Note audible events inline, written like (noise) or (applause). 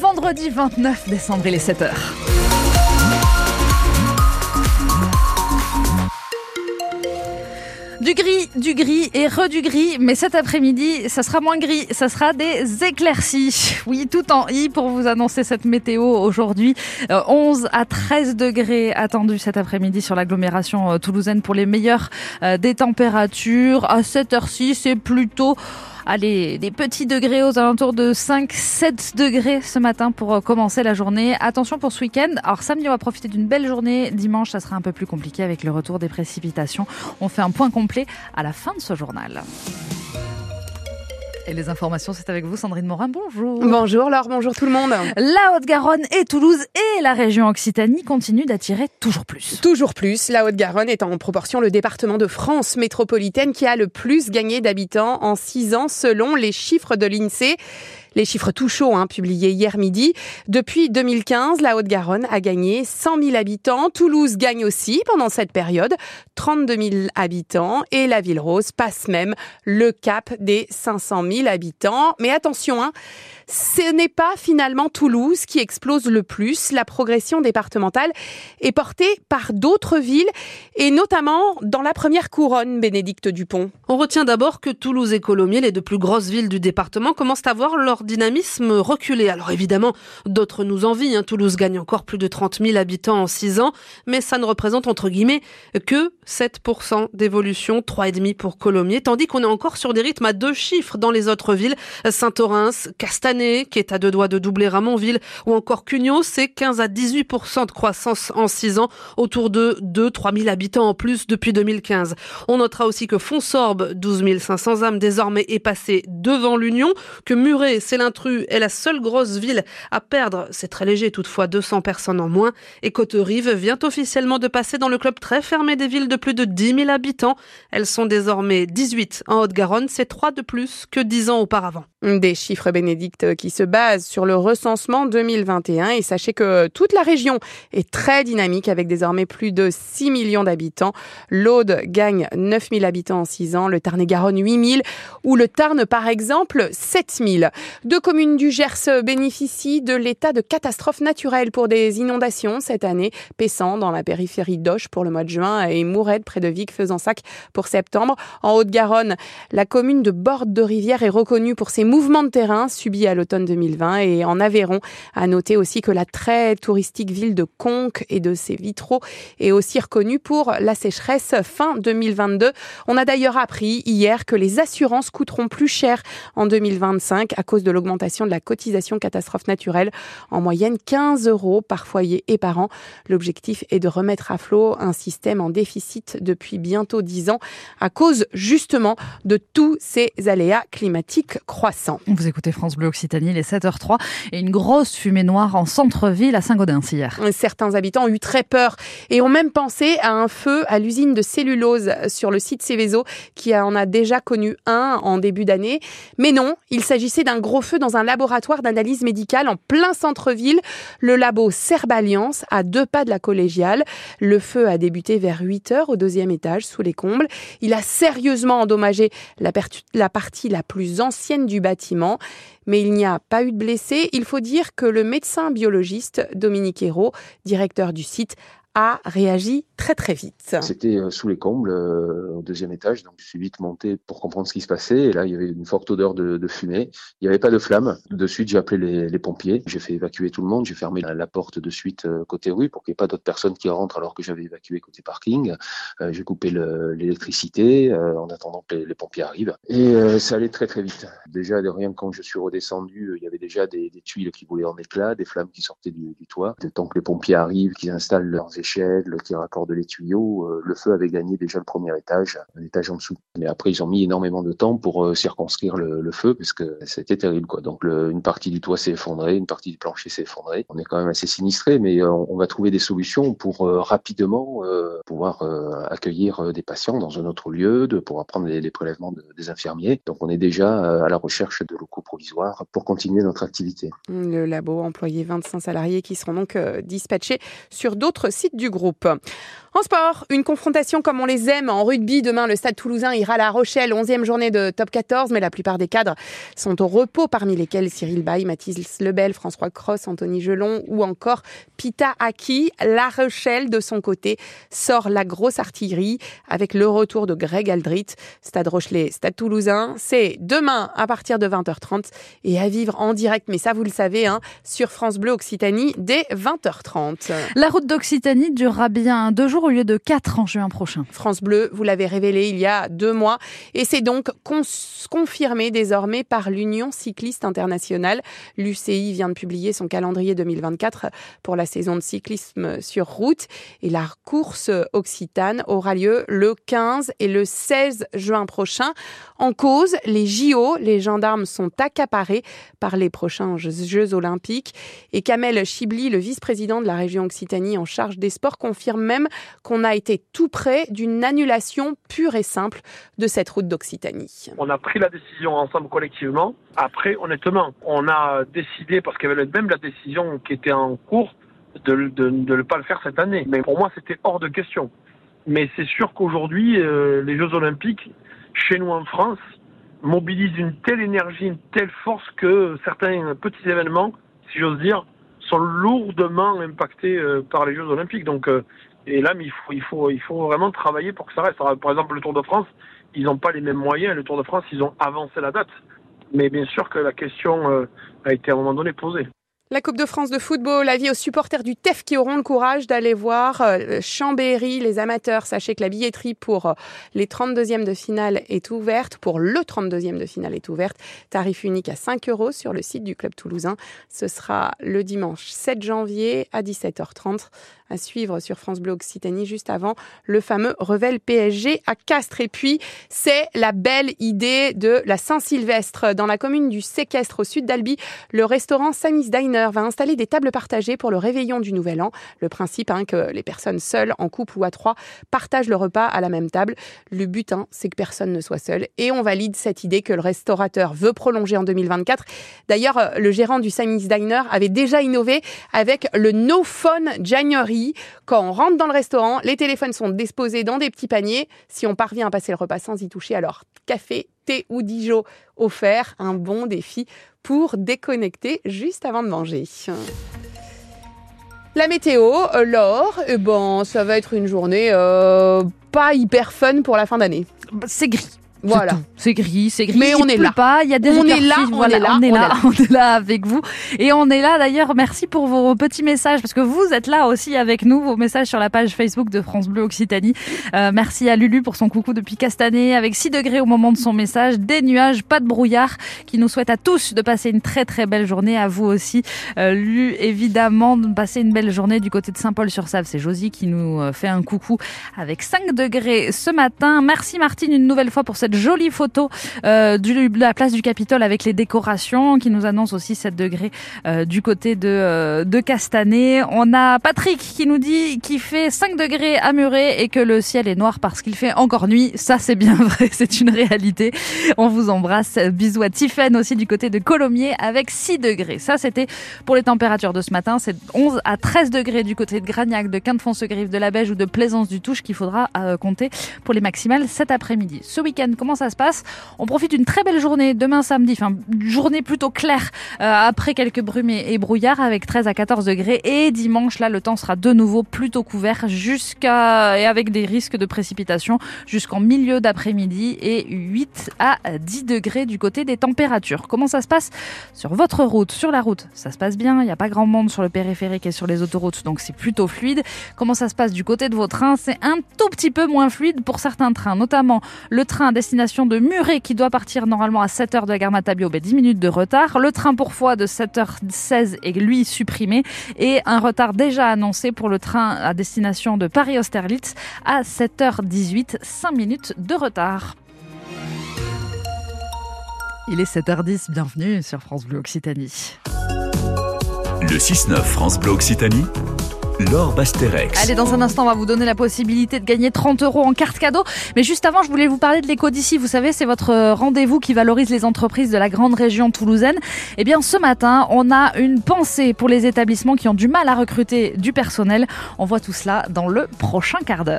Vendredi 29 décembre, il est 7h. Du gris, du gris et re du gris, mais cet après-midi, ça sera moins gris, ça sera des éclaircies. Oui, tout en i pour vous annoncer cette météo aujourd'hui. 11 euh, à 13 degrés attendus cet après-midi sur l'agglomération euh, toulousaine pour les meilleurs euh, des températures. À cette heure-ci, c'est plutôt Allez, des petits degrés aux alentours de 5-7 degrés ce matin pour euh, commencer la journée. Attention pour ce week-end. Alors samedi, on va profiter d'une belle journée. Dimanche, ça sera un peu plus compliqué avec le retour des précipitations. On fait un point complet à la fin de ce journal. Et les informations, c'est avec vous, Sandrine Morin. Bonjour. Bonjour Laure, bonjour tout le monde. La Haute-Garonne et Toulouse et la région Occitanie continuent d'attirer toujours plus. Toujours plus. La Haute-Garonne est en proportion le département de France métropolitaine qui a le plus gagné d'habitants en six ans selon les chiffres de l'INSEE. Les chiffres tout chauds, hein, publiés hier midi. Depuis 2015, la Haute-Garonne a gagné 100 000 habitants. Toulouse gagne aussi pendant cette période 32 000 habitants. Et la Ville Rose passe même le cap des 500 000 habitants. Mais attention, hein, ce n'est pas finalement Toulouse qui explose le plus. La progression départementale est portée par d'autres villes et notamment dans la première couronne, Bénédicte Dupont. On retient d'abord que Toulouse et Colomiers, les deux plus grosses villes du département, commencent à voir leur dynamisme reculer. Alors évidemment, d'autres nous envient. Hein. Toulouse gagne encore plus de 30 000 habitants en 6 ans, mais ça ne représente entre guillemets que 7% d'évolution, 3,5% pour Colomiers, tandis qu'on est encore sur des rythmes à deux chiffres dans les autres villes. Saint-Orens, Castagne, qui est à deux doigts de doubler Ramonville, ou encore Cugnot, c'est 15 à 18% de croissance en 6 ans, autour de 2-3 000 habitants en plus depuis 2015. On notera aussi que Fonsorbe, 12 500 âmes désormais, est passé devant l'Union, que Muret, c'est l'intrus, est la seule grosse ville à perdre, c'est très léger toutefois, 200 personnes en moins, et Côte-Rive vient officiellement de passer dans le club très fermé des villes de plus de 10 000 habitants. Elles sont désormais 18 en Haute-Garonne, c'est 3 de plus que 10 ans auparavant. Des chiffres bénédictes qui se base sur le recensement 2021 et sachez que toute la région est très dynamique avec désormais plus de 6 millions d'habitants. L'Aude gagne 9 000 habitants en 6 ans, le Tarn-et-Garonne 8 000 ou le Tarn par exemple 7 000. Deux communes du Gers bénéficient de l'état de catastrophe naturelle pour des inondations cette année. Pessant dans la périphérie d'Auch pour le mois de juin et Mourette près de Vic-Fezensac pour septembre. En Haute-Garonne, la commune de Borde de Rivière est reconnue pour ses mouvements de terrain subis à l'automne 2020 et en Aveyron. À noter aussi que la très touristique ville de Conques et de ses vitraux est aussi reconnue pour la sécheresse fin 2022. On a d'ailleurs appris hier que les assurances coûteront plus cher en 2025 à cause de l'augmentation de la cotisation catastrophe naturelle, en moyenne 15 euros par foyer et par an. L'objectif est de remettre à flot un système en déficit depuis bientôt 10 ans à cause justement de tous ces aléas climatiques croissants. Vous écoutez France Bleu Occitanie, les 7h03 et une grosse fumée noire en centre-ville à Saint-Gaudens hier. Certains habitants ont eu très peur et ont même pensé à un feu à l'usine de cellulose sur le site Céveso qui en a déjà connu un en début d'année. Mais non, il s'agissait d'un gros feu dans un laboratoire d'analyse médicale en plein centre-ville, le labo Serballiance à deux pas de la collégiale. Le feu a débuté vers 8 heures au deuxième étage sous les combles. Il a sérieusement endommagé la, la partie la plus ancienne du bâtiment mais il n'y a pas eu de blessés. Il faut dire que le médecin biologiste Dominique Hérault, directeur du site, a réagi très très vite. C'était euh, sous les combles, euh, au deuxième étage, donc je suis vite monté pour comprendre ce qui se passait. Et là, il y avait une forte odeur de, fumée. Il n'y avait pas de flamme. De suite, j'ai appelé les, pompiers. J'ai fait évacuer tout le monde. J'ai fermé la, porte de suite euh, côté rue pour qu'il n'y ait pas d'autres personnes qui rentrent alors que j'avais évacué côté parking. J'ai coupé l'électricité en attendant que les, pompiers arrivent. Et ça allait très très vite. Déjà, de rien quand je suis redescendu, il y avait déjà des, tuiles qui voulaient en éclat, des flammes qui sortaient du, du toit. Le temps que les pompiers arrivent, qu'ils installent leurs échelle, qui raccorde les tuyaux, euh, le feu avait gagné déjà le premier étage, un étage en dessous. Mais après, ils ont mis énormément de temps pour euh, circonscrire le, le, feu parce que c'était terrible. Quoi. Donc une partie du toit s'est effondrée, une partie du plancher s'est effondrée. On est quand même assez sinistré, mais euh, on, va trouver des solutions pour rapidement pouvoir accueillir des patients dans un autre lieu, de pouvoir prendre les, prélèvements de, des infirmiers. Donc on est déjà à la recherche de locaux provisoires pour continuer notre activité. Le labo employé 25 salariés qui seront donc dispatchés sur d'autres sites du groupe. En sport, une confrontation comme on les aime en rugby. Demain, le Stade toulousain ira à La Rochelle, 11e journée de top 14, mais la plupart des cadres sont au repos, parmi lesquels Cyril Bay, Mathis Lebel, François Cross, Anthony Gelon ou encore Pita Aki. La Rochelle, de son côté, sort la grosse artillerie avec le retour de Greg Aldrit. Stade Rochelet, Stade toulousain, c'est demain à partir de 20h30 et à vivre en direct, mais ça vous le savez, hein, sur France Bleu Occitanie dès 20h30. La route d'Occitanie durera bien deux jours au lieu de 4 en juin prochain. France Bleu, vous l'avez révélé il y a deux mois, et c'est donc confirmé désormais par l'Union cycliste internationale. L'UCI vient de publier son calendrier 2024 pour la saison de cyclisme sur route, et la course occitane aura lieu le 15 et le 16 juin prochain. En cause, les JO, les gendarmes sont accaparés par les prochains Jeux olympiques, et Kamel Chibli, le vice-président de la région Occitanie en charge des sports, confirme même qu'on a été tout près d'une annulation pure et simple de cette route d'Occitanie. On a pris la décision ensemble collectivement. Après, honnêtement, on a décidé, parce qu'il y avait même la décision qui était en cours, de ne pas le faire cette année. Mais pour moi, c'était hors de question. Mais c'est sûr qu'aujourd'hui, euh, les Jeux Olympiques, chez nous en France, mobilisent une telle énergie, une telle force que certains petits événements, si j'ose dire, sont lourdement impactés euh, par les Jeux Olympiques. Donc, euh, et là, il faut, il faut, il faut vraiment travailler pour que ça reste. Par exemple, le Tour de France, ils n'ont pas les mêmes moyens. Le Tour de France, ils ont avancé la date. Mais bien sûr que la question euh, a été à un moment donné posée. La Coupe de France de football, avis aux supporters du TEF qui auront le courage d'aller voir euh, Chambéry, les amateurs. Sachez que la billetterie pour euh, les 32e de finale est ouverte, pour le 32e de finale est ouverte. Tarif unique à 5 euros sur le site du club toulousain. Ce sera le dimanche 7 janvier à 17h30 à suivre sur France Bleu Occitanie juste avant le fameux Revel PSG à Castres. Et puis, c'est la belle idée de la Saint-Sylvestre. Dans la commune du Séquestre, au sud d'Albi, le restaurant Samis Diner va installer des tables partagées pour le réveillon du Nouvel An. Le principe, hein, que les personnes seules, en couple ou à trois, partagent le repas à la même table. Le but, hein, c'est que personne ne soit seul. Et on valide cette idée que le restaurateur veut prolonger en 2024. D'ailleurs, le gérant du Samis Diner avait déjà innové avec le No Phone January quand on rentre dans le restaurant, les téléphones sont disposés dans des petits paniers. Si on parvient à passer le repas sans y toucher, alors café, ou Dijon offert, un bon défi pour déconnecter juste avant de manger. La météo, euh, l'or, eh bon, ça va être une journée euh, pas hyper fun pour la fin d'année. C'est gris. Voilà. C'est gris, c'est gris. Mais on est là. Pas. Il y a des on est là, on est là, on est là, (laughs) on est là avec vous. Et on est là d'ailleurs. Merci pour vos petits messages parce que vous êtes là aussi avec nous. Vos messages sur la page Facebook de France Bleu Occitanie. Euh, merci à Lulu pour son coucou depuis Castanet avec 6 degrés au moment de son message. Des nuages, pas de brouillard. Qui nous souhaite à tous de passer une très très belle journée. À vous aussi, euh, Lulu évidemment de passer une belle journée du côté de Saint-Paul-sur-Save. C'est Josie qui nous euh, fait un coucou avec 5 degrés ce matin. Merci Martine une nouvelle fois pour cette jolie photo euh, de la place du Capitole avec les décorations qui nous annonce aussi 7 degrés euh, du côté de, euh, Castanet. On a Patrick qui nous dit qu'il fait 5 degrés à Muret et que le ciel est noir parce qu'il fait encore nuit. Ça, c'est bien (laughs) vrai, c'est une réalité. On vous embrasse. Bisous à Tiffen aussi du côté de Colomiers avec 6 degrés. Ça, c'était pour les températures de ce matin. C'est 11 à 13 degrés du côté de Gragnac, de Quinte-Fonce-Griffe, de la Beige ou de Plaisance du Touche qu'il faudra compter pour les maximales cet après-midi. Ce week-end, comment ça se passe? On profite d'une très belle journée demain samedi, enfin journée plutôt claire euh, après quelques brumes et, brouillards avec 13 à 14 degrés. Et dimanche là le temps sera de nouveau plutôt couvert jusqu'à et avec des risques de précipitation jusqu'en milieu d'après-midi et 8 à 10 degrés du côté des températures. Comment ça se passe? Sur votre route Sur la route, ça se passe bien, il n'y a pas grand monde sur le périphérique et sur les autoroutes donc c'est plutôt fluide. Comment ça se passe du côté de vos trains? C'est un tout petit peu moins fluide pour certains trains, notamment le train à destination de Muret qui doit partir normalement à 7h de la gare Matabio, 10 minutes de retard. Le train pour foie de 7h16 est lui supprimé et un retard déjà annoncé pour le train à destination de Paris-Austerlitz à 7h18, 5 minutes de retard. Il est 7h10, bienvenue sur France Bleu Occitanie. Le 6-9 France Bleu Occitanie Basterex. Allez, dans un instant, on va vous donner la possibilité de gagner 30 euros en carte cadeau. Mais juste avant, je voulais vous parler de l'éco d'ici. Vous savez, c'est votre rendez-vous qui valorise les entreprises de la grande région toulousaine. Eh bien, ce matin, on a une pensée pour les établissements qui ont du mal à recruter du personnel. On voit tout cela dans le prochain quart d'heure.